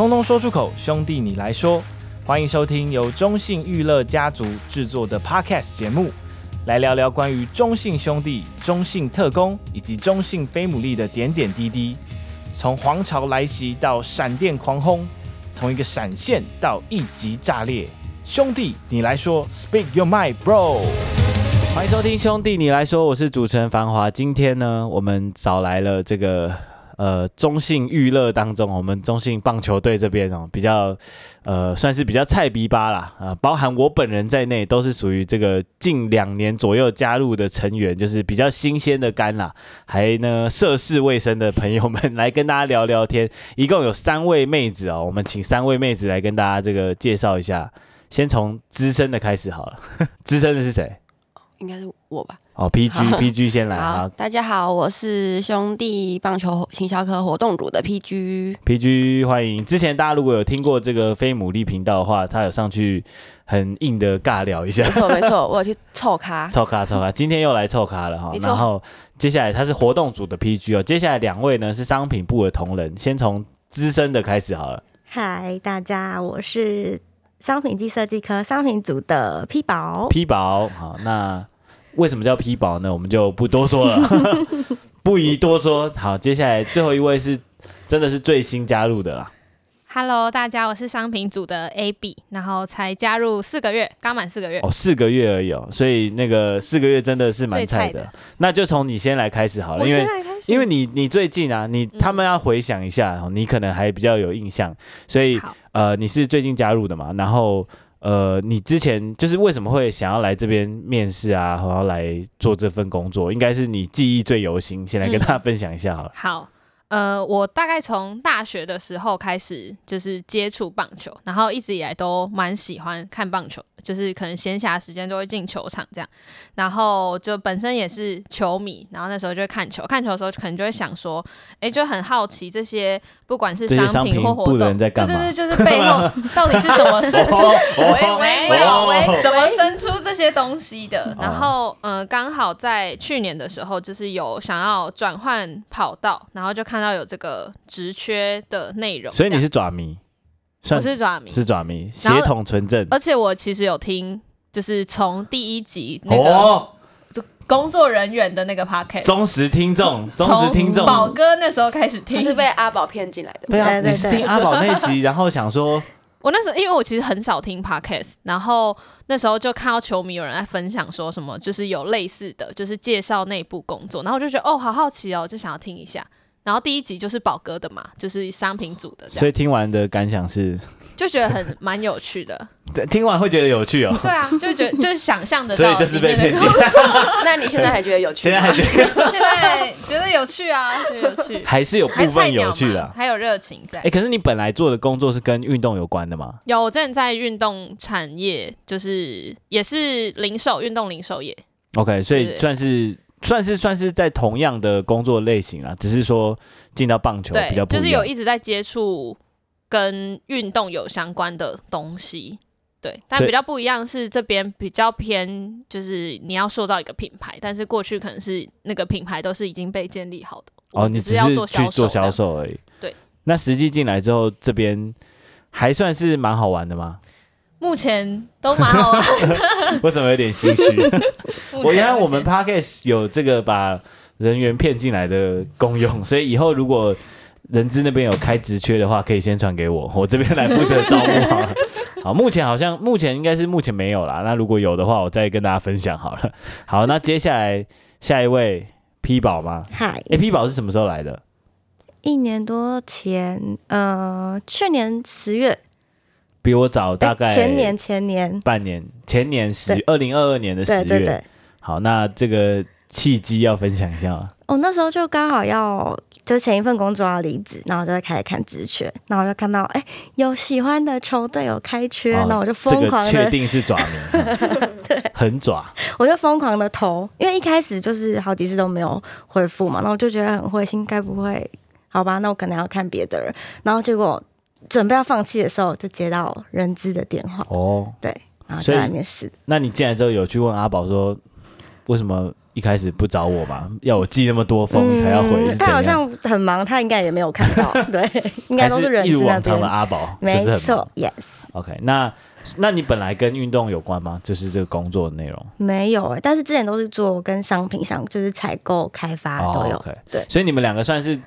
通通说出口，兄弟你来说。欢迎收听由中信娱乐家族制作的 Podcast 节目，来聊聊关于中信兄弟、中信特工以及中信飞姆利的点点滴滴。从皇朝来袭到闪电狂轰，从一个闪现到一级炸裂，兄弟你来说，Speak your mind, bro。欢迎收听兄弟你来说，我是主持人繁华。今天呢，我们找来了这个。呃，中信娱乐当中，我们中信棒球队这边哦，比较呃，算是比较菜逼吧啦，啊、包含我本人在内，都是属于这个近两年左右加入的成员，就是比较新鲜的肝啦，还呢涉世未深的朋友们来跟大家聊聊天。一共有三位妹子哦，我们请三位妹子来跟大家这个介绍一下，先从资深的开始好了，资深的是谁？应该是我吧。哦，PG PG 先来好，好，大家好，我是兄弟棒球行销科活动组的 PG。PG 欢迎。之前大家如果有听过这个非牡蛎频道的话，他有上去很硬的尬聊一下。没错没错，我有去凑咖。凑咖凑咖，今天又来凑咖了哈。然后接下来他是活动组的 PG 哦。接下来两位呢是商品部的同仁，先从资深的开始好了。嗨，大家，我是商品及设计科商品组的 P 宝。P 宝，好那。为什么叫 P 宝呢？我们就不多说了，不宜多说。好，接下来最后一位是真的是最新加入的啦。Hello，大家，我是商品组的 AB，然后才加入四个月，刚满四个月哦，四个月而已哦，所以那个四个月真的是蛮菜的。的那就从你先来开始好了，因为因为你你最近啊，你他们要回想一下，嗯、你可能还比较有印象，所以呃，你是最近加入的嘛，然后。呃，你之前就是为什么会想要来这边面试啊，然后来做这份工作？应该是你记忆最犹新，先来跟大家分享一下好了。嗯、好。呃，我大概从大学的时候开始就是接触棒球，然后一直以来都蛮喜欢看棒球，就是可能闲暇时间就会进球场这样，然后就本身也是球迷，然后那时候就会看球，看球的时候可能就会想说，哎，就很好奇这些不管是商品或活动，对对对，就是背后 到底是怎么生出，喂喂喂，怎么生出这些东西的？然后，嗯，刚好在去年的时候，就是有想要转换跑道，然后就看。看到有这个职缺的内容，所以你是爪迷，我是爪迷，是爪迷，协同纯正。而且我其实有听，就是从第一集那个就工作人员的那个 podcast，忠实听众，忠实听众，宝哥那时候开始听，是被阿宝骗进来的。对啊，你是听阿宝那集，然后想说，我那时候因为我其实很少听 podcast，然后那时候就看到球迷有人在分享说什么，就是有类似的就是介绍内部工作，然后我就觉得哦，好好奇哦，就想要听一下。然后第一集就是宝哥的嘛，就是商品组的，所以听完的感想是，就觉得很蛮有趣的。对，听完会觉得有趣哦。对啊，就觉得就是想象的，所以就是被骗进。那你现在还觉得有趣？现在还觉得？现在觉得有趣啊，觉得有趣，还是有部分有趣的，还有热情在。哎，可是你本来做的工作是跟运动有关的吗？有，我之前在运动产业，就是也是零售，运动零售业。OK，所以算是。算是算是在同样的工作类型啊，只是说进到棒球比较不，就是有一直在接触跟运动有相关的东西，对，但比较不一样是这边比较偏，就是你要塑造一个品牌，但是过去可能是那个品牌都是已经被建立好的，哦，你只是要做去做销售而已，对。那实际进来之后，这边还算是蛮好玩的吗？目前都蛮好 为什么有点心虚？我原来我们 Podcast 有这个把人员骗进来的功用，所以以后如果人资那边有开职缺的话，可以先传给我，我这边来负责招募 好了。好，目前好像目前应该是目前没有啦。那如果有的话，我再跟大家分享好了。好，那接下来下一位 P 宝吗？嗨，哎，P 宝是什么时候来的？一年多前，呃，去年十月。比我早大概前年前年半年前年十二零二二年的十月，对对对，好，那这个契机要分享一下吗？哦，那时候就刚好要就前一份工作要离职，然后就开始看职缺，然后就看到哎有喜欢的球队有开缺，那、哦、我就疯狂的确定是爪名，对，很爪，我就疯狂的投，因为一开始就是好几次都没有回复嘛，然后我就觉得很灰心，该不会好吧？那我可能要看别的人，然后结果。准备要放弃的时候，就接到人资的电话。哦，对，然后就来面试。那你进来之后有去问阿宝说，为什么一开始不找我嘛？要我寄那么多封才要回？嗯、他好像很忙，他应该也没有看到。对，应该都是人一如往常的阿宝，没错，yes。OK，那那你本来跟运动有关吗？就是这个工作的内容？没有哎、欸，但是之前都是做跟商品上，就是采购、开发都有。Oh, 对，所以你们两个算是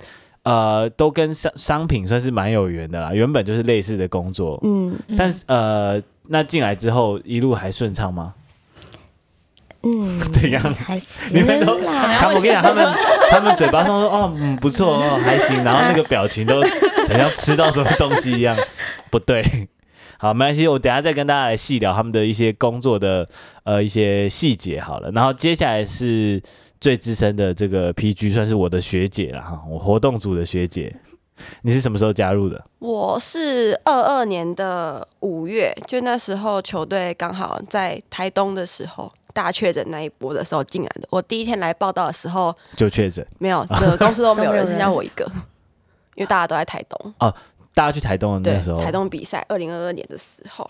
呃，都跟商商品算是蛮有缘的啦。原本就是类似的工作，嗯，但是呃，那进来之后一路还顺畅吗？嗯，怎样？还行。你们都，他们我跟你讲，他们 他们嘴巴上说哦，嗯，不错哦，还行，然后那个表情都好像吃到什么东西一样，不对。好，没关系，我等下再跟大家来细聊他们的一些工作的呃一些细节好了。然后接下来是最资深的这个 PG，算是我的学姐了哈，我活动组的学姐。你是什么时候加入的？我是二二年的五月，就那时候球队刚好在台东的时候。大确诊那一波的时候进来的，我第一天来报道的时候就确诊，没有，整个公司都没有人，剩下我一个，因为大家都在台东。哦，大家去台东的那时候，台东比赛，二零二二年的时候，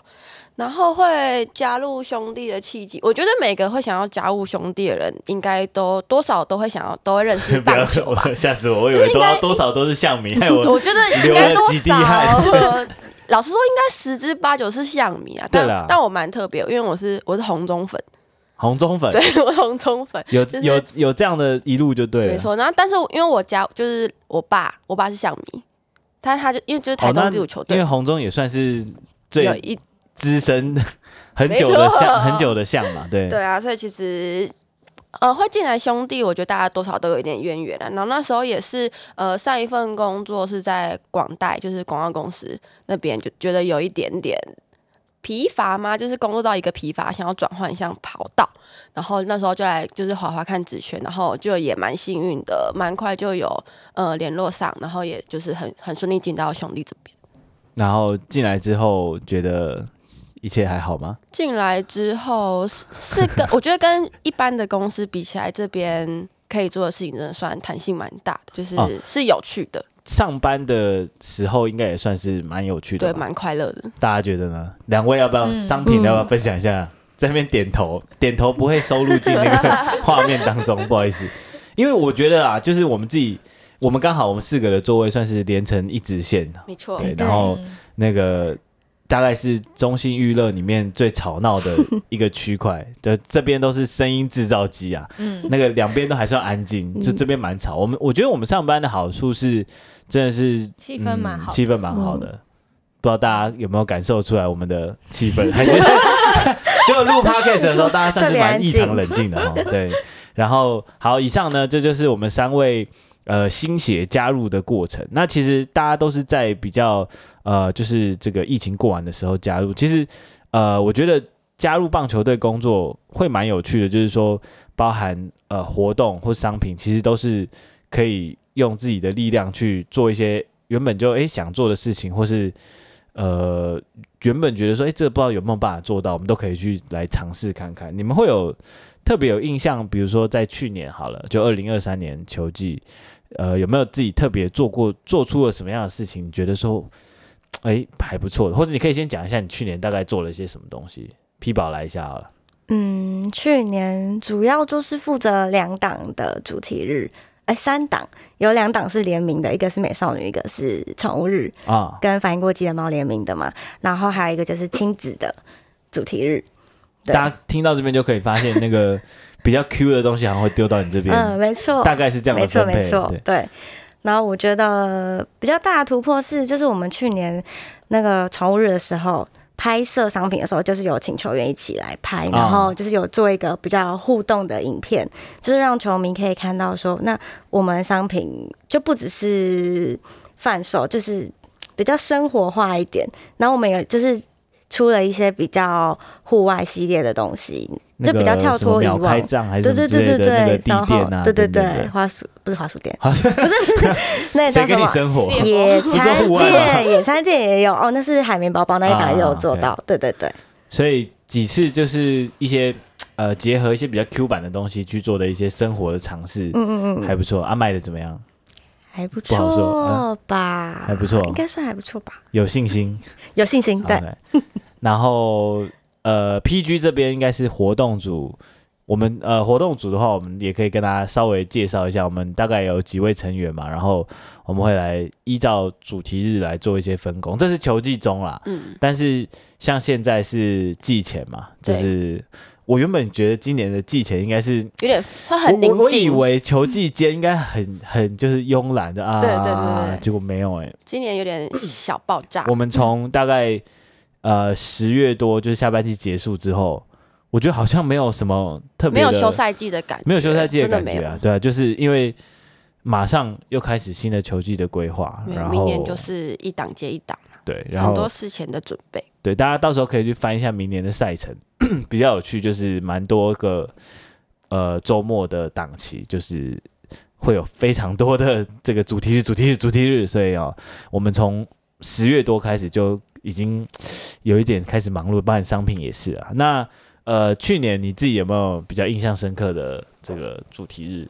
然后会加入兄弟的契机，我觉得每个会想要加入兄弟的人，应该都多少都会想要，都会认识 棒球吧。吓死我，我以为多多少都是像迷，害我 我觉得应该多少。老实说，应该十之八九是像迷啊。但但我蛮特别，因为我是我是红中粉。红中粉，对，我红中粉有、就是、有有这样的一路就对了，没错。然后，但是因为我家就是我爸，我爸是象迷，但是他就因为就是台东第五球队、哦，因为红中也算是最一资深很久的相，很久的相嘛，对。对啊，所以其实呃会进来兄弟，我觉得大家多少都有一点渊源啊。然后那时候也是呃上一份工作是在广代，就是广告公司那边，就觉得有一点点。疲乏吗？就是工作到一个疲乏，想要转换一下跑道，然后那时候就来就是滑滑看职权，然后就也蛮幸运的，蛮快就有呃联络上，然后也就是很很顺利进到兄弟这边。然后进来之后觉得一切还好吗？进来之后是是跟 我觉得跟一般的公司比起来，这边可以做的事情真的算弹性蛮大的，就是、哦、是有趣的。上班的时候应该也算是蛮有趣的，对，蛮快乐的。大家觉得呢？两位要不要商品要不要分享一下？嗯、在那边点头，点头不会收录进那个画面当中，不好意思。因为我觉得啊，就是我们自己，我们刚好我们四个的座位算是连成一直线的，没错。对，然后那个大概是中心娱乐里面最吵闹的一个区块，的这边都是声音制造机啊，嗯，那个两边都还算安静，就这边蛮吵。我们我觉得我们上班的好处是。真的是气氛蛮好，气氛蛮好的，不知道大家有没有感受出来我们的气氛？还是 就录 podcast 的时候，大家算是蛮异常冷静的哈。对，然后好，以上呢，这就是我们三位呃新血加入的过程。那其实大家都是在比较呃，就是这个疫情过完的时候加入。其实呃，我觉得加入棒球队工作会蛮有趣的，就是说包含呃活动或商品，其实都是可以。用自己的力量去做一些原本就诶、想做的事情，或是呃原本觉得说诶、这不知道有没有办法做到，我们都可以去来尝试看看。你们会有特别有印象，比如说在去年好了，就二零二三年球季，呃有没有自己特别做过做出了什么样的事情？觉得说诶、还不错的，或者你可以先讲一下你去年大概做了一些什么东西。P 宝来一下好了。嗯，去年主要就是负责两档的主题日。哎，三档有两档是联名的，一个是美少女，一个是宠物日啊，跟反应过激的猫联名的嘛。然后还有一个就是亲子的主题日。大家听到这边就可以发现，那个比较 Q 的东西好像会丢到你这边。嗯，没错，大概是这样的分配。没错，没错，对。然后我觉得比较大的突破是，就是我们去年那个宠物日的时候。拍摄商品的时候，就是有请球员一起来拍，然后就是有做一个比较互动的影片，就是让球迷可以看到说，那我们商品就不只是贩售，就是比较生活化一点。然后我们也就是出了一些比较户外系列的东西。就比较跳脱以往，对对对对对，然后对对对，花鼠不是花鼠店，不是不是，那叫什么？野餐店，野餐店也有哦，那是海绵宝宝那一档也有做到，对对对。所以几次就是一些呃结合一些比较 Q 版的东西去做的一些生活的尝试，嗯嗯嗯，还不错。啊，卖的怎么样？还不错吧？还不错，应该算还不错吧？有信心，有信心，对。然后。呃，PG 这边应该是活动组我们呃活动组的话，我们也可以跟大家稍微介绍一下，我们大概有几位成员嘛，然后我们会来依照主题日来做一些分工，这是球季中啦。嗯，但是像现在是季前嘛，就是我原本觉得今年的季前应该是有点会很宁静，我以为球季间应该很 很就是慵懒的啊，对对对对，结果没有哎、欸，今年有点小爆炸。我们从大概呃十月多就是下半季结束之后。我觉得好像没有什么特别的，没有休赛季的感觉，没有休赛季的感觉啊，对啊，就是因为马上又开始新的球季的规划，然后明年就是一档接一档嘛，对，然后很多事前的准备，对，大家到时候可以去翻一下明年的赛程，比较有趣，就是蛮多个呃周末的档期，就是会有非常多的这个主题日、主题日、主题日，所以哦，我们从十月多开始就已经有一点开始忙碌，包含商品也是啊，那。呃，去年你自己有没有比较印象深刻的这个主题日？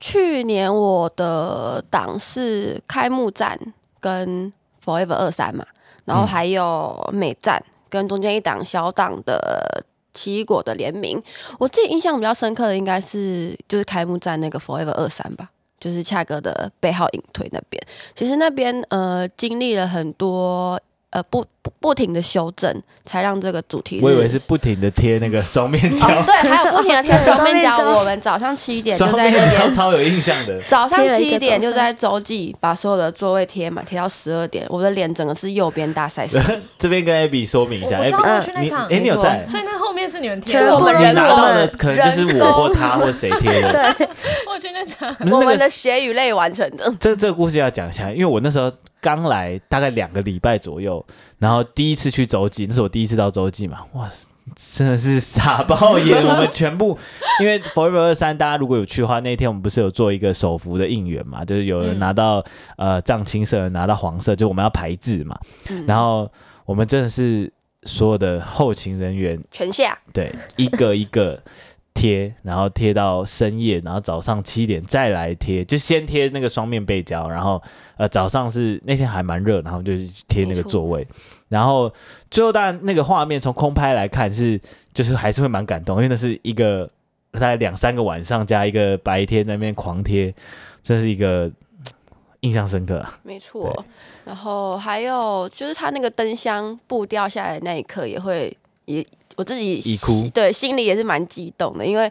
去年我的档是开幕战跟 Forever 二三嘛，然后还有美战跟中间一档小档的奇异果的联名。我自己印象比较深刻的应该是就是开幕战那个 Forever 二三吧，就是恰哥的背号隐退那边。其实那边呃经历了很多。呃，不不不停的修正，才让这个主题。我以为是不停的贴那个双面胶。哦，对，还有不停的贴 双面胶。我们早上七点就在那边，超有印象的。早上七点就在周记把所有的座位贴满，贴到十二点，我的脸整个是右边大晒伤。这边跟 Abby 说明一下，我知道我去那场，哎，你有在？所以那后面是你们贴，是我们人拿到的，可能就是我或他或谁贴的。对，我去那场，我们的血与泪完成的。这这个故事要讲一下，因为我那时候。刚来大概两个礼拜左右，然后第一次去洲际，那是我第一次到洲际嘛，哇，真的是傻爆眼！我们全部因为 Forever 二三，大家如果有去的话，那天我们不是有做一个手幅的应援嘛，就是有人拿到、嗯、呃藏青色，拿到黄色，就我们要排字嘛，嗯、然后我们真的是所有的后勤人员全下，对，一个一个。贴，然后贴到深夜，然后早上七点再来贴，就先贴那个双面背胶，然后呃早上是那天还蛮热，然后就贴那个座位，然后最后当然那个画面从空拍来看是就是还是会蛮感动，因为那是一个大概两三个晚上加一个白天那边狂贴，真是一个印象深刻。没错，然后还有就是他那个灯箱布掉下来那一刻也会也。我自己哭对心里也是蛮激动的，因为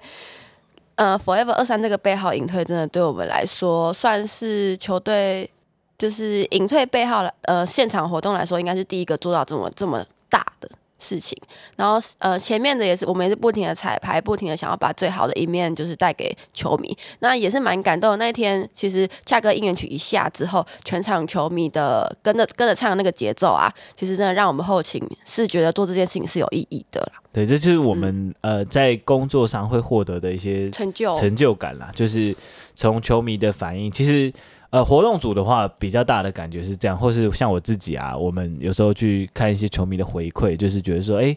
呃，Forever 二三这个背号隐退真的对我们来说算是球队就是隐退背号了，呃，现场活动来说应该是第一个做到这么这么大的。事情，然后呃，前面的也是我们也是不停的彩排，不停的想要把最好的一面就是带给球迷，那也是蛮感动的。那一天其实恰哥应援曲一下之后，全场球迷的跟着跟着唱的那个节奏啊，其实真的让我们后勤是觉得做这件事情是有意义的啦。对，这就是我们、嗯、呃在工作上会获得的一些成就成就感啦，就是从球迷的反应，其实。呃，活动组的话，比较大的感觉是这样，或是像我自己啊，我们有时候去看一些球迷的回馈，就是觉得说，哎，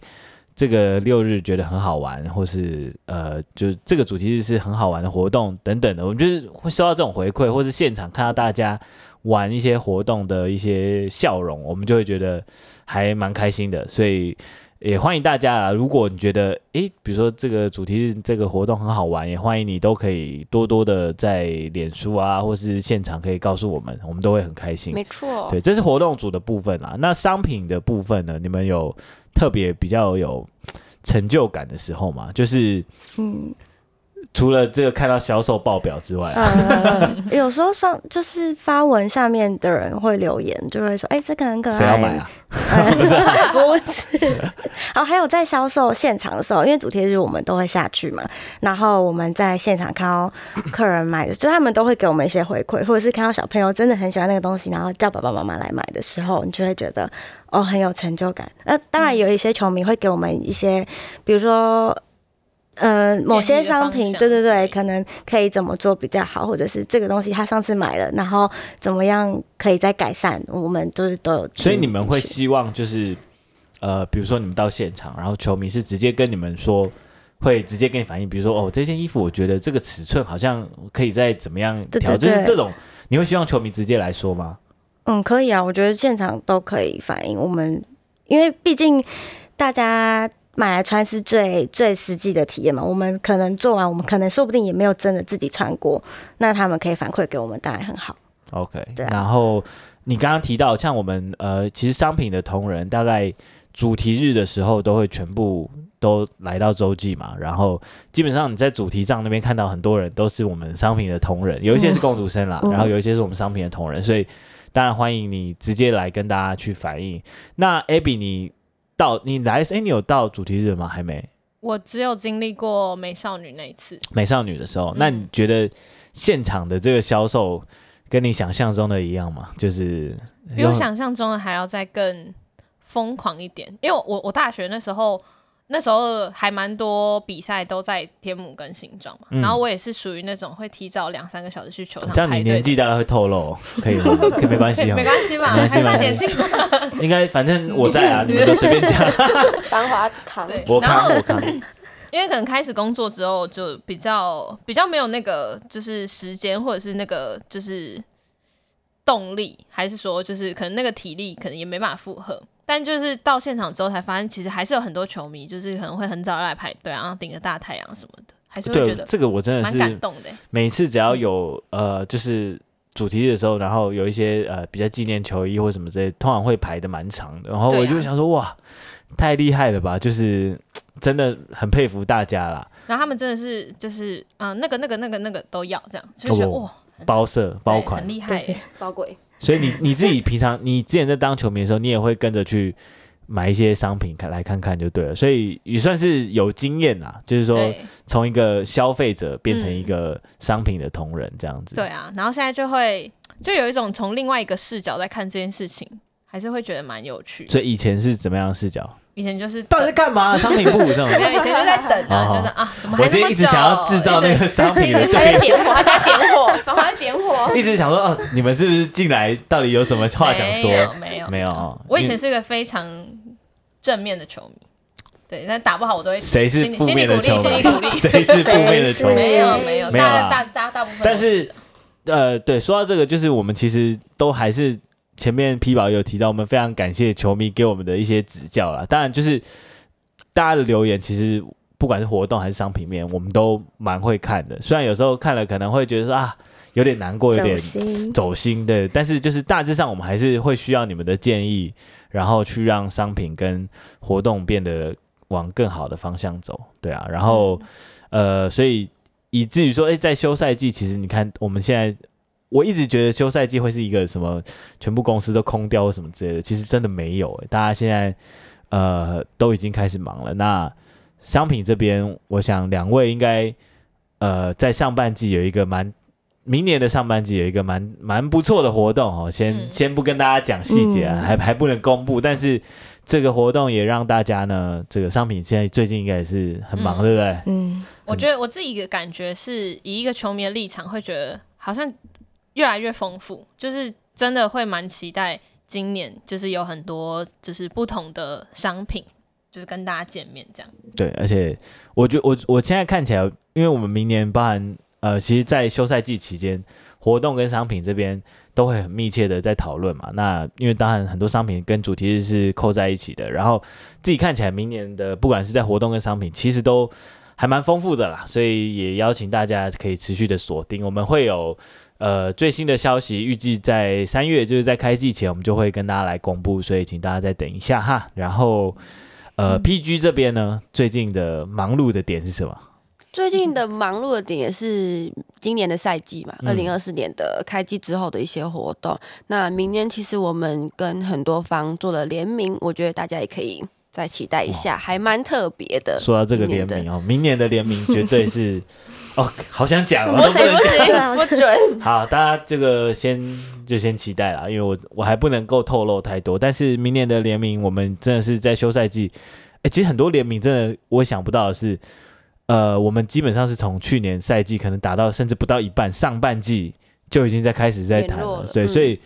这个六日觉得很好玩，或是呃，就这个主题日是很好玩的活动等等的，我们就是会收到这种回馈，或是现场看到大家玩一些活动的一些笑容，我们就会觉得还蛮开心的，所以。也欢迎大家啊！如果你觉得诶，比如说这个主题这个活动很好玩，也欢迎你都可以多多的在脸书啊，或是现场可以告诉我们，我们都会很开心。没错，对，这是活动组的部分啦。那商品的部分呢？你们有特别比较有成就感的时候吗？就是嗯。除了这个看到销售报表之外，呃，有时候上就是发文下面的人会留言，就会说：“哎，这个很可爱。”谁要买啊？不是，不是。然后还有在销售现场的时候，因为主题日我们都会下去嘛，然后我们在现场看到客人买的，就他们都会给我们一些回馈，或者是看到小朋友真的很喜欢那个东西，然后叫爸爸妈妈来买的时候，你就会觉得哦很有成就感。那当然有一些球迷会给我们一些，比如说。呃，某些商品，对对对，可能可以怎么做比较好，或者是这个东西他上次买了，然后怎么样可以再改善，我们都是都有。所以你们会希望就是，呃，比如说你们到现场，然后球迷是直接跟你们说，会直接跟你反映，比如说哦，这件衣服我觉得这个尺寸好像可以再怎么样调，就是这种，你会希望球迷直接来说吗？嗯，可以啊，我觉得现场都可以反映我们，因为毕竟大家。买来穿是最最实际的体验嘛。我们可能做完，我们可能说不定也没有真的自己穿过，那他们可以反馈给我们，当然很好。OK，对啊。然后你刚刚提到，像我们呃，其实商品的同仁大概主题日的时候都会全部都来到洲际嘛，然后基本上你在主题上那边看到很多人都是我们商品的同仁，有一些是共读生啦，嗯、然后有一些是我们商品的同仁，所以当然欢迎你直接来跟大家去反映。那 Abby，你到你来，哎，你有到主题日吗？还没。我只有经历过美少女那一次。美少女的时候，那你觉得现场的这个销售跟你想象中的一样吗？就是比我想象中的还要再更疯狂一点，因为我我大学那时候。那时候还蛮多比赛都在天母跟新庄嘛，嗯、然后我也是属于那种会提早两三个小时去球场。这样你年纪大概会透露，可以吗？可以没关系，没关系吧？还算年轻吧？应该反正我在啊，你们都随便讲。繁华堂，我看我看。因为可能开始工作之后就比较比较没有那个就是时间或者是那个就是动力，还是说就是可能那个体力可能也没办法负荷。但就是到现场之后才发现，其实还是有很多球迷，就是可能会很早来排队，然后顶着大太阳什么的，还是会觉得这个我真的是蛮感动的。每次只要有呃，就是主题的时候，然后有一些呃比较纪念球衣或什么之类，通常会排的蛮长的。然后我就想说，哇，太厉害了吧！就是真的很佩服大家啦。然后他们真的是就是嗯、呃，那个那个那个那个都要这样，就觉得哇，包色包款很厉害，包柜。所以你你自己平常你之前在当球迷的时候，你也会跟着去买一些商品看来看看就对了。所以也算是有经验啦，就是说从一个消费者变成一个商品的同仁这样子。对啊，然后现在就会就有一种从另外一个视角在看这件事情，还是会觉得蛮有趣。所以以前是怎么样的视角？以前就是到底在干嘛？商品部这种，以前就在等啊，就是啊，怎么还这么久？我今天一直想要制造那个商品的，还在点火，还在点火，还在点火，一直想说哦，你们是不是进来到底有什么话想说？没有，没有，没有。我以前是一个非常正面的球迷，对，但打不好我都会。谁是负面的球迷？谁是负面的球迷？没有，没有，大大大大部分。但是，呃，对，说到这个，就是我们其实都还是。前面皮宝有提到，我们非常感谢球迷给我们的一些指教啦。当然，就是大家的留言，其实不管是活动还是商品面，我们都蛮会看的。虽然有时候看了可能会觉得说啊，有点难过，有点走心的，但是就是大致上我们还是会需要你们的建议，然后去让商品跟活动变得往更好的方向走。对啊，然后、嗯、呃，所以以至于说，哎，在休赛季，其实你看我们现在。我一直觉得休赛季会是一个什么，全部公司都空掉或什么之类的，其实真的没有诶，大家现在呃都已经开始忙了。那商品这边，我想两位应该呃在上半季有一个蛮，明年的上半季有一个蛮蛮不错的活动哦。先、嗯、先不跟大家讲细节啊，嗯、还还不能公布，但是这个活动也让大家呢，这个商品现在最近应该也是很忙，嗯、对不对？嗯，我觉得我自己的感觉是以一个球迷的立场，会觉得好像。越来越丰富，就是真的会蛮期待今年，就是有很多就是不同的商品，就是跟大家见面这样。对，而且我觉我我现在看起来，因为我们明年包含呃，其实，在休赛季期间，活动跟商品这边都会很密切的在讨论嘛。那因为当然很多商品跟主题是扣在一起的，然后自己看起来明年的不管是在活动跟商品，其实都还蛮丰富的啦。所以也邀请大家可以持续的锁定，我们会有。呃，最新的消息预计在三月，就是在开季前，我们就会跟大家来公布，所以请大家再等一下哈。然后，呃，PG 这边呢，最近的忙碌的点是什么？最近的忙碌的点也是今年的赛季嘛，二零二四年的开季之后的一些活动。嗯、那明年其实我们跟很多方做了联名，我觉得大家也可以再期待一下，还蛮特别的。说到这个联名哦，明年的联名绝对是。哦，好想讲哦，不行不行，不准。好，大家这个先就先期待啦，因为我我还不能够透露太多。但是明年的联名，我们真的是在休赛季。哎，其实很多联名真的我想不到的是，呃，我们基本上是从去年赛季可能打到甚至不到一半，上半季就已经在开始在谈了。了对，嗯、所以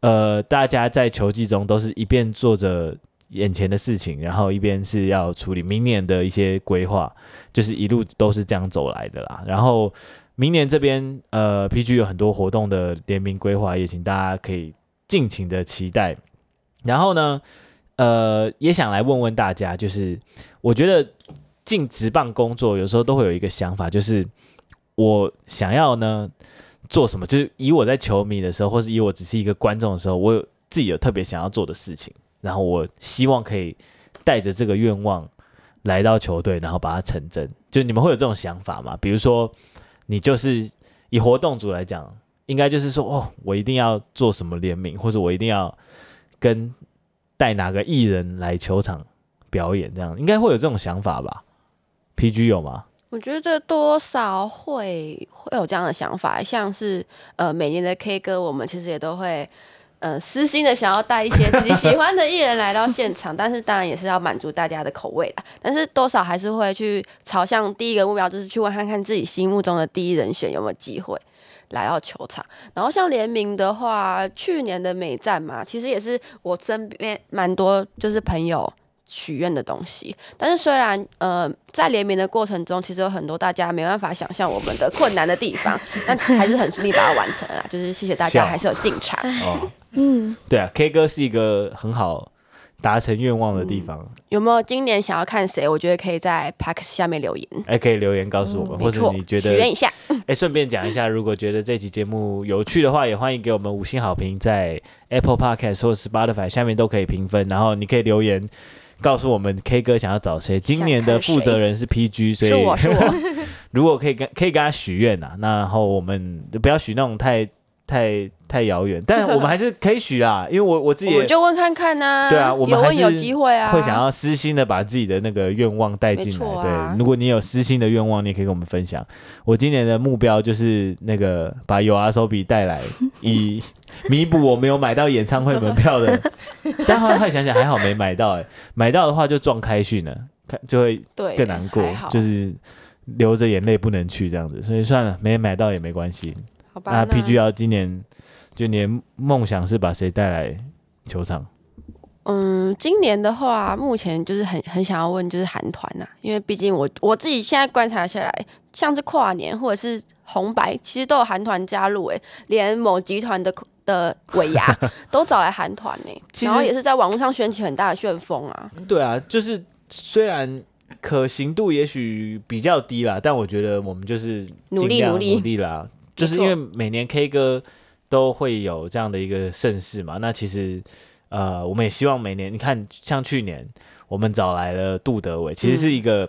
呃，大家在球季中都是一边做着眼前的事情，然后一边是要处理明年的一些规划。就是一路都是这样走来的啦。然后明年这边呃，PG 有很多活动的联名规划，也请大家可以尽情的期待。然后呢，呃，也想来问问大家，就是我觉得进职棒工作有时候都会有一个想法，就是我想要呢做什么，就是以我在球迷的时候，或是以我只是一个观众的时候，我有自己有特别想要做的事情，然后我希望可以带着这个愿望来到球队，然后把它成真。就你们会有这种想法吗？比如说，你就是以活动组来讲，应该就是说，哦，我一定要做什么联名，或者我一定要跟。带哪个艺人来球场表演？这样应该会有这种想法吧？PG 有吗？我觉得多少会会有这样的想法，像是呃每年的 K 歌，我们其实也都会呃私心的想要带一些自己喜欢的艺人来到现场，但是当然也是要满足大家的口味啦。但是多少还是会去朝向第一个目标，就是去问看看自己心目中的第一人选有没有机会。来到球场，然后像联名的话，去年的美战嘛，其实也是我身边蛮多就是朋友许愿的东西。但是虽然呃在联名的过程中，其实有很多大家没办法想象我们的困难的地方，但还是很顺利把它完成了。就是谢谢大家，还是有进场。哦，嗯，对啊，K 歌是一个很好。达成愿望的地方、嗯、有没有？今年想要看谁？我觉得可以在 Pax 下面留言。哎、欸，可以留言告诉我们，嗯、或者你觉得许愿一下。哎，顺便讲一下，如果觉得这期节目有趣的话，也欢迎给我们五星好评，在 Apple Podcast 或者 Spotify 下面都可以评分。然后你可以留言告诉我们 K 歌想要找谁。今年的负责人是 PG，所以是我是我。如果可以跟可以跟他许愿呐，那然后我们不要许那种太。太太遥远，但我们还是 可以许啊，因为我我自己我就问看看呐，对啊，我们还是有机会啊，会想要私心的把自己的那个愿望带进来。对，如果你有私心的愿望，你也可以跟我们分享。我今年的目标就是那个把 YOASOBI 带来，以 弥补我没有买到演唱会门票的。但后来想想，还好没买到，哎，买到的话就撞开训了，就会更难过，就是流着眼泪不能去这样子，所以算了，没买到也没关系。好吧，那 PGL 今年就你的梦想是把谁带来球场？嗯，今年的话，目前就是很很想要问，就是韩团呐，因为毕竟我我自己现在观察下来，像是跨年或者是红白，其实都有韩团加入，诶，连某集团的的尾牙 都找来韩团呢，然后也是在网络上掀起很大的旋风啊。对啊，就是虽然可行度也许比较低啦，但我觉得我们就是努力努力努力啦。就是因为每年 K 歌都会有这样的一个盛事嘛，那其实呃，我们也希望每年你看，像去年我们找来了杜德伟，其实是一个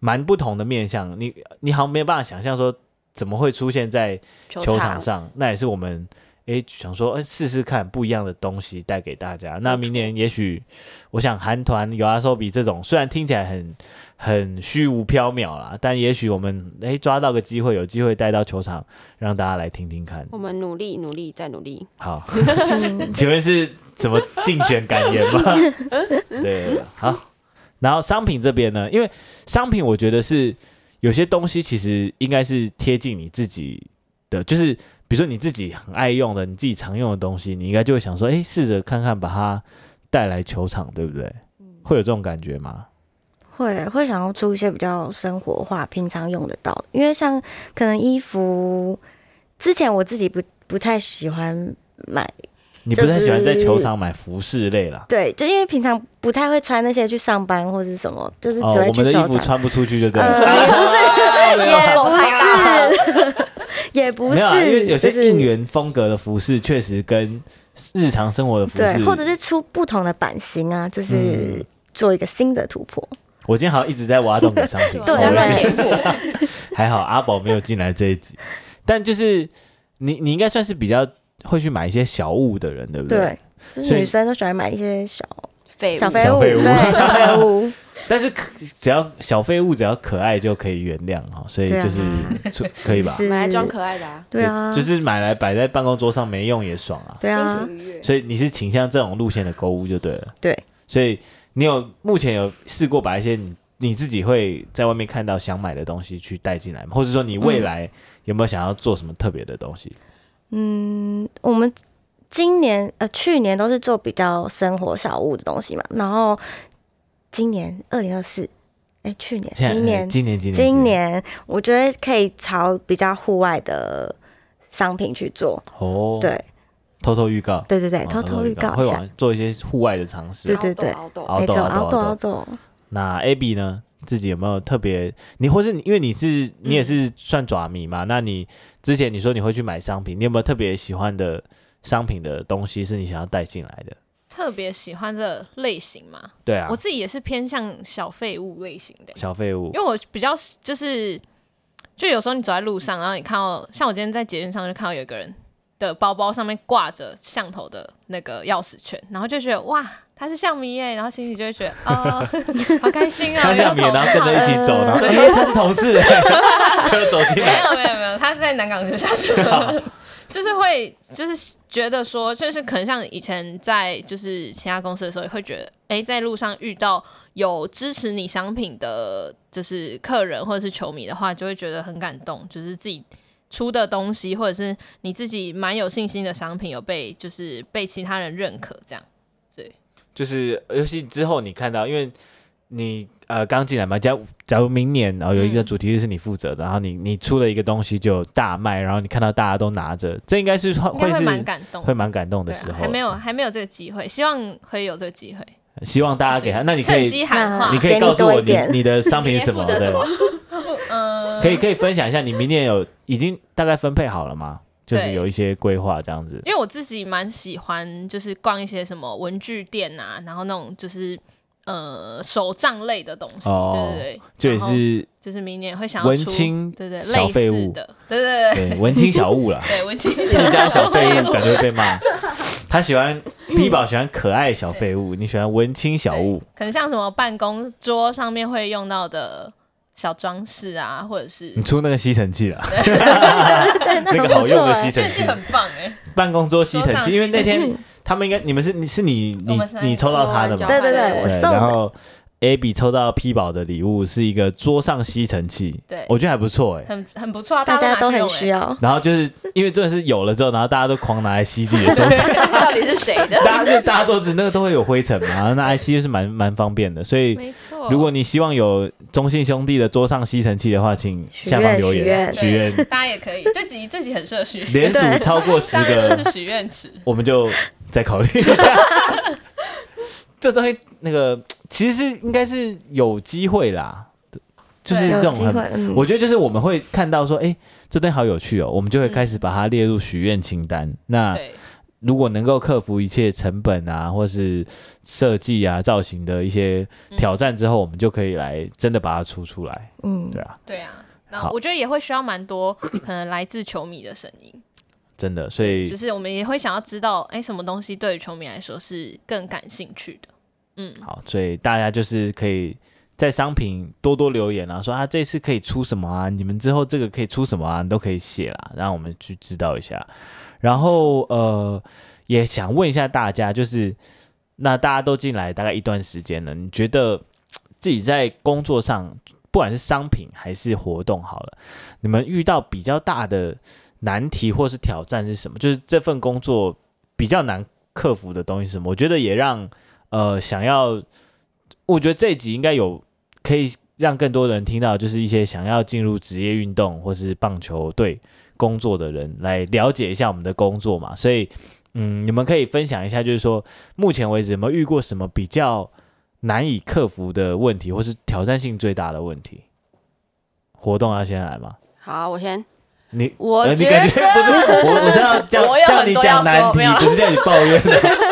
蛮不同的面向。嗯、你你好像没有办法想象说怎么会出现在球场上，场那也是我们诶想说诶试试看不一样的东西带给大家。那明年也许我想韩团 YOASOBI 这种虽然听起来很。很虚无缥缈啦，但也许我们诶、欸、抓到个机会，有机会带到球场，让大家来听听看。我们努力，努力，再努力。好，请问是怎么竞选感言吗？对，好。然后商品这边呢，因为商品我觉得是有些东西其实应该是贴近你自己的，就是比如说你自己很爱用的、你自己常用的东西，你应该就会想说，诶、欸，试着看看把它带来球场，对不对？会有这种感觉吗？会会想要出一些比较生活化、平常用得到的，因为像可能衣服，之前我自己不不太喜欢买，你不太喜欢在球场买服饰类啦？对，就因为平常不太会穿那些去上班或者什么，就是。哦，我们的衣服穿不出去就对了，呃、也不是，也不是，也不是，因为有些应援风格的服饰确实跟日常生活的服饰，对，或者是出不同的版型啊，就是做一个新的突破。我今天好像一直在挖洞给商品，对，还好阿宝没有进来这一集。但就是你，你应该算是比较会去买一些小物的人，对不对？对，就是、女生都喜欢买一些小废物，小废物，小废物。但是只要小废物只要可爱就可以原谅哈，所以就是可以吧？买来装可爱的啊，对啊，就是买来摆在办公桌上没用也爽啊，对啊。所以你是倾向这种路线的购物就对了，对，所以。你有目前有试过把一些你你自己会在外面看到想买的东西去带进来吗？或者说你未来有没有想要做什么特别的东西？嗯，我们今年呃去年都是做比较生活小物的东西嘛，然后今年二零二四，哎，去年、明年、今年、今年、今年，我觉得可以朝比较户外的商品去做。哦，对。偷偷预告，对对对，哦偷偷预告一下会往。做一些户外的尝试。对对对凹豆凹没错，豆凹豆凹豆凹豆凹豆。那 Abby 呢？自己有没有特别？你或是你，因为你是你也是算爪迷嘛？那你之前你说你会去买商品，你有没有特别喜欢的商品的东西是你想要带进来的？特别喜欢的类型嘛，对啊我，自己也是偏向小废物类型的，小废物因为我比较就是，就有时候你走在路上，然后你看到，像我今天在捷运上就看到有一个人的包包上面挂着象头的那个钥匙圈，然后就觉得哇，他是象迷耶，然后心里就会觉得啊、哦，好开心啊，他像你，然后跟着一起走，然后对哎，他是同事，就走进没。有没有没有，他是在南港就下车，就是会就是觉得说，就是可能像以前在就是其他公司的时候，也会觉得，哎，在路上遇到有支持你商品的，就是客人或者是球迷的话，就会觉得很感动，就是自己出的东西，或者是你自己蛮有信心的商品，有被就是被其他人认可，这样。对就是尤其之后你看到，因为你呃刚进来嘛，假如假如明年然后有一个主题就是你负责的，然后你你出了一个东西就大卖，然后你看到大家都拿着，这应该是会会是蛮感动，会蛮感动的时候，还没有还没有这个机会，希望可以有这个机会。希望大家给他，那你可以你可以告诉我你你的商品是什么？对明年负责什么？嗯，可以可以分享一下，你明年有已经大概分配好了吗？就是有一些规划这样子。因为我自己蛮喜欢，就是逛一些什么文具店啊，然后那种就是呃手账类的东西，哦对对对，就也是就是明年会想要文青对对小废物。类似的，对对对。对文青小物啦，对文青一直 加小废物感觉会被骂。他喜欢 P 宝喜欢可爱小废物，你喜欢文青小物。可能像什么办公桌上面会用到的小装饰啊，或者是你出那个吸尘器 了，对，那个好用的吸吸尘器，很棒哎，办公桌吸尘器。因为那天他们应该你们是你是你你你抽到他的嘛？对对对，我，送。然后 Abby 抽到 P 宝的礼物是一个桌上吸尘器，对我觉得还不错哎。很很不错啊，大家都很。需要。然后就是因为真的是有了之后，然后大家都狂拿来吸自己的桌子，到底是谁的？大家就大家桌子那个都会有灰尘嘛，然后拿来吸就是蛮蛮方便的。所以没错，如果你希望有中信兄弟的桌上吸尘器的话，请下方留言许许愿，大家也可以，这集这集很社区，连署超过十当然都个，是许愿池。我们就再考虑一下。这东西那个其实是应该是有机会啦，就是这种很我觉得就是我们会看到说，哎，这东西好有趣哦，我们就会开始把它列入许愿清单。那，如果能够克服一切成本啊，或是设计啊、造型的一些挑战之后，我们就可以来真的把它出出来。嗯。对，啊，对啊，那我觉得也会需要蛮多可能来自球迷的声音，真的，所以就是我们也会想要知道，哎，什么东西对于球迷来说是更感兴趣的。嗯，好，所以大家就是可以在商品多多留言啊，说啊这次可以出什么啊，你们之后这个可以出什么啊，你都可以写啦，让我们去知道一下。然后呃，也想问一下大家，就是那大家都进来大概一段时间了，你觉得自己在工作上，不管是商品还是活动，好了，你们遇到比较大的难题或是挑战是什么？就是这份工作比较难克服的东西是什么？我觉得也让呃想要，我觉得这一集应该有可以让更多人听到，就是一些想要进入职业运动或是棒球队工作的人来了解一下我们的工作嘛。所以，嗯，你们可以分享一下，就是说目前为止有没有遇过什么比较难以克服的问题，或是挑战性最大的问题？活动要先来吗？好，我先，你我觉呃你感觉得不是我，我是要叫我有叫你讲难题不是叫你抱怨的，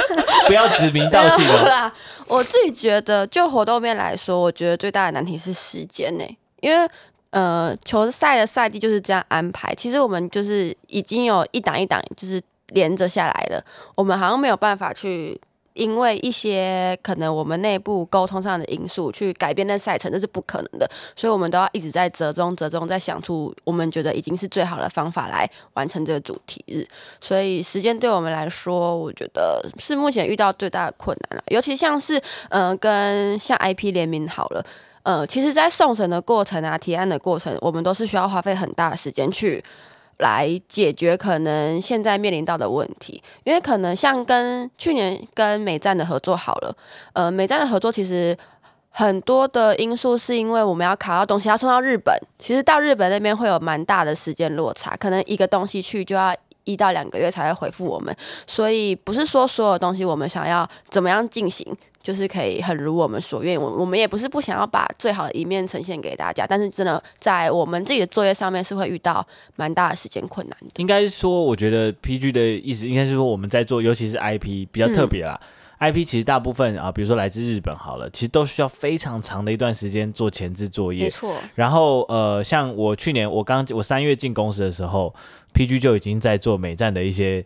不要指名道姓 哦。没有啦，我自己觉得，就活动面来说，我觉得最大的难题是时间呢、因为呃，球赛的赛季就是这样安排。其实我们就是已经有一档一档就是连着下来了，我们好像没有办法去。因为一些可能我们内部沟通上的因素去改变那赛程，这是不可能的，所以我们都要一直在折中、折中，在想出我们觉得已经是最好的方法来完成这个主题日。所以时间对我们来说，我觉得是目前遇到最大的困难了。尤其像是嗯、跟像 IP 联名好了，呃，其实，在送审的过程啊、提案的过程，我们都是需要花费很大的时间去。来解决可能现在面临到的问题，因为可能像跟去年跟美站的合作好了，呃，美站的合作其实很多的因素是因为我们要卡到东西要送到日本，其实到日本那边会有蛮大的时间落差，可能一个东西去就要一到两个月才会回复我们。所以不是说所有东西我们想要怎么样进行，就是可以很如我们所愿。我我们也不是不想要把最好的一面呈现给大家，但是真的在我们自己的作业上面是会遇到蛮大的时间困难的。应该说，我觉得 PG 的意思应该是说我们在做，尤其是 IP 比较特别啦。嗯 IP 其实大部分啊，比如说来自日本好了，其实都需要非常长的一段时间做前置作业。没错。然后呃，像我去年我刚我三月进公司的时候，PG 就已经在做美站的一些，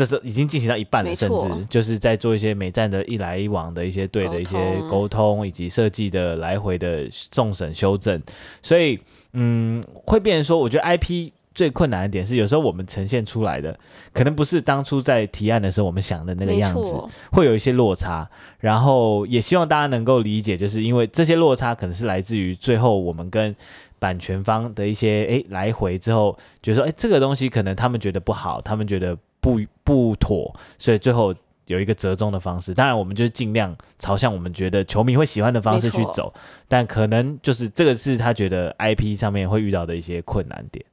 这是已经进行到一半了，甚至就是在做一些美站的一来一往的一些对的一些沟通，以及设计的来回的送审修正。所以嗯，会变成说，我觉得 IP。最困难的点是，有时候我们呈现出来的可能不是当初在提案的时候我们想的那个样子，会有一些落差。然后也希望大家能够理解，就是因为这些落差可能是来自于最后我们跟版权方的一些诶来回之后，觉得说诶这个东西可能他们觉得不好，他们觉得不不妥，所以最后有一个折中的方式。当然，我们就是尽量朝向我们觉得球迷会喜欢的方式去走，但可能就是这个是他觉得 IP 上面会遇到的一些困难点。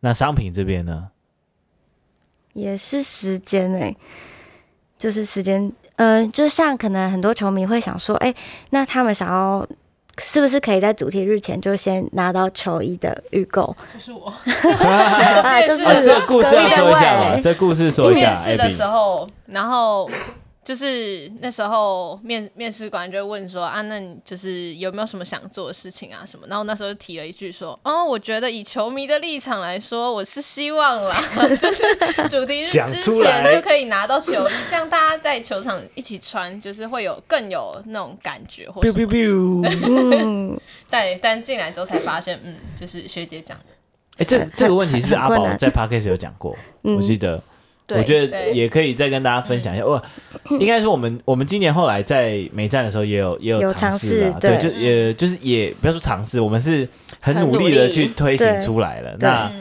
那商品这边呢，也是时间哎、欸，就是时间，嗯、呃，就像可能很多球迷会想说，哎、欸，那他们想要是不是可以在主题日前就先拿到球衣的预购？就是我，啊，就是、啊、这个故事要说一下吧，这个、故事说一下。面试的时候，然后。就是那时候面面试官就问说啊，那你就是有没有什么想做的事情啊什么？然后那时候就提了一句说，哦，我觉得以球迷的立场来说，我是希望啦，就是主题日之前就可以拿到球衣，这样大家在球场一起穿，就是会有更有那种感觉或什么。但但进来之后才发现，嗯，就是学姐讲的。哎、欸，这这个问题是不是阿宝在 Podcast 有讲过？我记得。我觉得也可以再跟大家分享一下。我应该说，我们 我们今年后来在美站的时候也有也有尝试了，对，就也就是也不要说尝试，我们是很努力的去推行出来了。那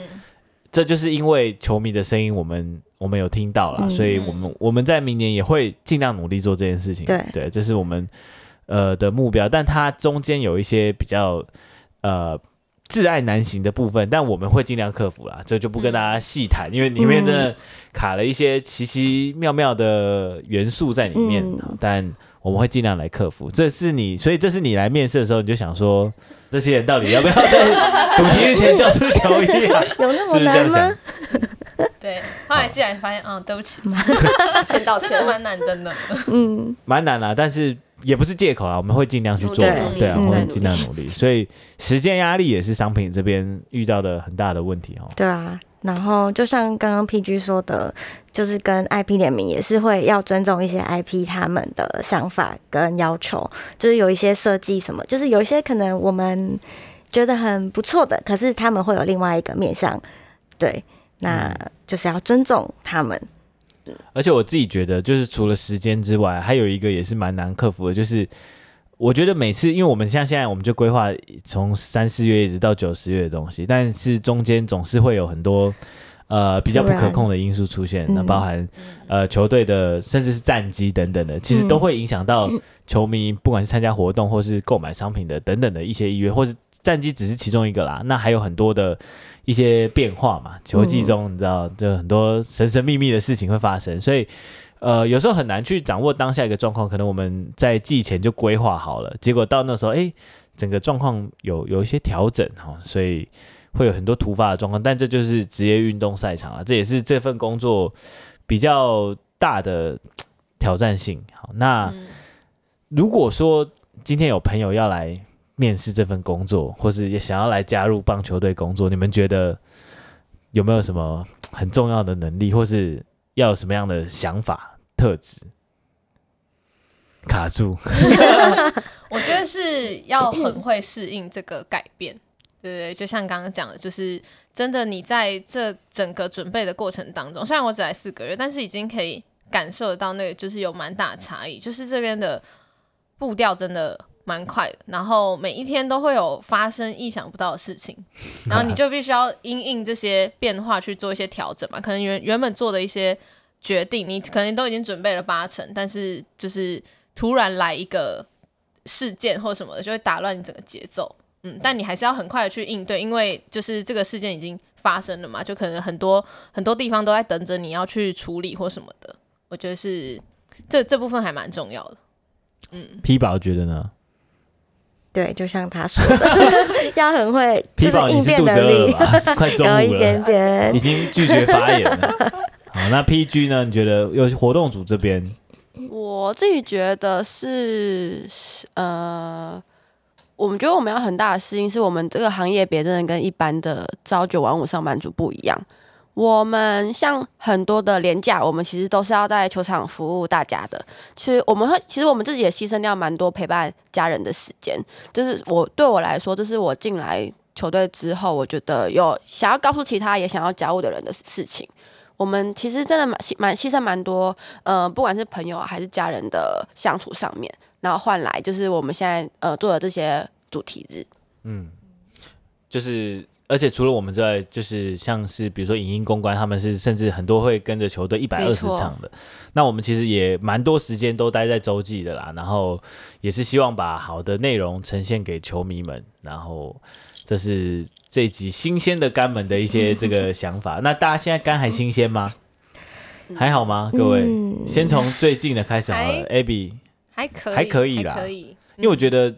这就是因为球迷的声音，我们我们有听到了，所以我们我们在明年也会尽量努力做这件事情。对。对，这是我们呃的目标，但它中间有一些比较呃。窒碍难行的部分，但我们会尽量克服啦，这就不跟大家细谈，因为里面真的卡了一些奇奇妙妙的元素在里面，嗯、但我们会尽量来克服。这是你，所以这是你来面试的时候，你就想说，这些人到底要不要在主题日前交出球衣啊？有那么难吗？对，后来竟然发现，嗯，对不起，先道歉，蛮难的呢，嗯，蛮难啦，但是。也不是借口啊，我们会尽量去做，对，对啊，我们会尽量努力。所以时间压力也是商品这边遇到的很大的问题哦。对啊，然后就像刚刚 PG 说的，就是跟 IP 联名也是会要尊重一些 IP 他们的想法跟要求，就是有一些设计什么，就是有一些可能我们觉得很不错的，可是他们会有另外一个面向，对，那就是要尊重他们。而且我自己觉得，就是除了时间之外，还有一个也是蛮难克服的，就是我觉得每次，因为我们像现在，我们就规划从三四月一直到九十月的东西，但是中间总是会有很多呃比较不可控的因素出现，那包含呃球队的甚至是战绩等等的，其实都会影响到球迷，不管是参加活动或是购买商品的等等的一些意愿，或是战绩只是其中一个啦，那还有很多的。一些变化嘛，球季中你知道，就很多神神秘秘的事情会发生，所以呃，有时候很难去掌握当下一个状况。可能我们在季前就规划好了，结果到那时候，哎，整个状况有有一些调整哈，所以会有很多突发的状况。但这就是职业运动赛场啊，这也是这份工作比较大的挑战性。好，那如果说今天有朋友要来。面试这份工作，或是也想要来加入棒球队工作，你们觉得有没有什么很重要的能力，或是要有什么样的想法特质？卡住，我觉得是要很会适应这个改变，对对，就像刚刚讲的，就是真的你在这整个准备的过程当中，虽然我只来四个月，但是已经可以感受得到那个就是有蛮大的差异，就是这边的步调真的。蛮快的，然后每一天都会有发生意想不到的事情，然后你就必须要因应这些变化去做一些调整嘛。可能原原本做的一些决定，你可能都已经准备了八成，但是就是突然来一个事件或什么的，就会打乱你整个节奏。嗯，但你还是要很快的去应对，因为就是这个事件已经发生了嘛，就可能很多很多地方都在等着你要去处理或什么的。我觉得是这这部分还蛮重要的。嗯，P 宝觉得呢？对，就像他说的，要很会，就是应变能力，快中午了，有一点点，已经拒绝发言了。好，那 PG 呢？你觉得有活动组这边？我自己觉得是，呃，我们觉得我们要很大的适应，是我们这个行业别真的跟一般的朝九晚五上班族不一样。我们像很多的廉价，我们其实都是要在球场服务大家的。其实我们会，其实我们自己也牺牲掉蛮多陪伴家人的时间。就是我对我来说，这是我进来球队之后，我觉得有想要告诉其他也想要加入的人的事情。我们其实真的蛮牺蛮牺牲蛮多，呃，不管是朋友还是家人的相处上面，然后换来就是我们现在呃做的这些主题日。嗯，就是。而且除了我们之外，就是像是比如说影音公关，他们是甚至很多会跟着球队一百二十场的。那我们其实也蛮多时间都待在洲际的啦，然后也是希望把好的内容呈现给球迷们。然后这是这一集新鲜的肝们的一些这个想法。那大家现在肝还新鲜吗？还好吗？各位，先从最近的开始好了。Abby 还可以，还可以啦，可以。因为我觉得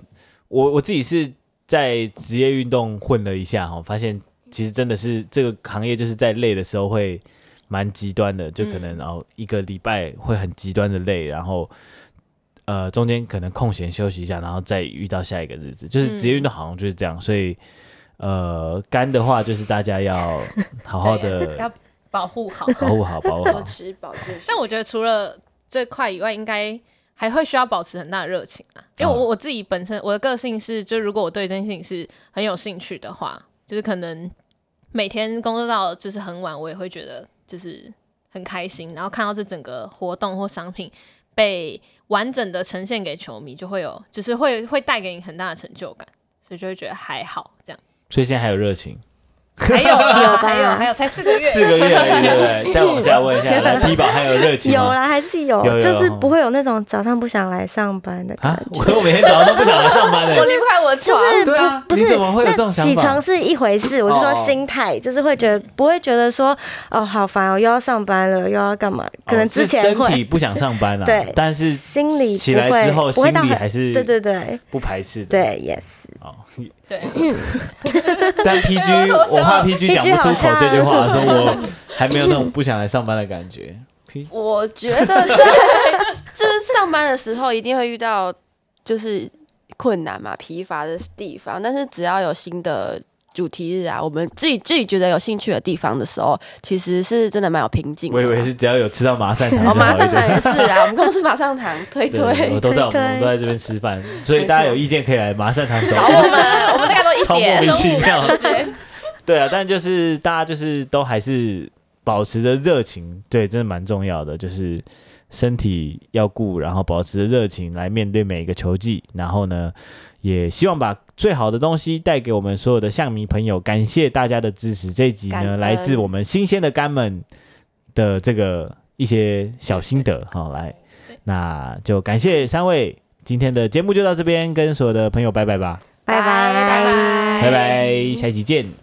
我我自己是。在职业运动混了一下，哈，发现其实真的是这个行业就是在累的时候会蛮极端的，就可能然后一个礼拜会很极端的累，然后呃中间可能空闲休息一下，然后再遇到下一个日子，就是职业运动好像就是这样，所以呃肝的话就是大家要好好的 要保护好，保护好，保护好，保持保健。但我觉得除了这块以外，应该。还会需要保持很大的热情啊，因为我我自己本身我的个性是，就如果我对这件事情是很有兴趣的话，就是可能每天工作到就是很晚，我也会觉得就是很开心，然后看到这整个活动或商品被完整的呈现给球迷，就会有就是会会带给你很大的成就感，所以就会觉得还好这样。所以现在还有热情。还有啊，还有还有，才四个月，四个月而已，对不对？再往下问一下，来，P 宝还有热情有啦，还是有，就是不会有那种早上不想来上班的感觉。我每天早上都不想来上班的，就离不开我床。就是不不是，怎么会有这种想法？起床是一回事，我是说心态，就是会觉得不会觉得说哦好烦哦，又要上班了，又要干嘛？可能之前身体不想上班了，对，但是心里起来之后，心里还是对对对不排斥的，对，yes。哦，对，但 PG 我怕 PG 讲不出口这句话，说我还没有那种不想来上班的感觉。我觉得在 就是上班的时候一定会遇到就是困难嘛、疲乏的地方，但是只要有新的。主题日啊，我们自己自己觉得有兴趣的地方的时候，其实是真的蛮有瓶颈。我以为是只要有吃到麻善堂，哦，麻善堂也是啊，我们公司麻上堂推推，我都在我们都在这边吃饭，所以大家有意见可以来麻善堂找我们，我们大概都一点，莫名其妙。对啊，但就是大家就是都还是保持着热情，对，真的蛮重要的，就是身体要顾，然后保持着热情来面对每一个球季，然后呢，也希望把最好的东西带给我们所有的象迷朋友。感谢大家的支持。这一集呢，恩来自我们新鲜的肝们的这个一些小心得。好，来，那就感谢三位。今天的节目就到这边，跟所有的朋友拜拜吧。拜拜拜拜拜拜，下一集见。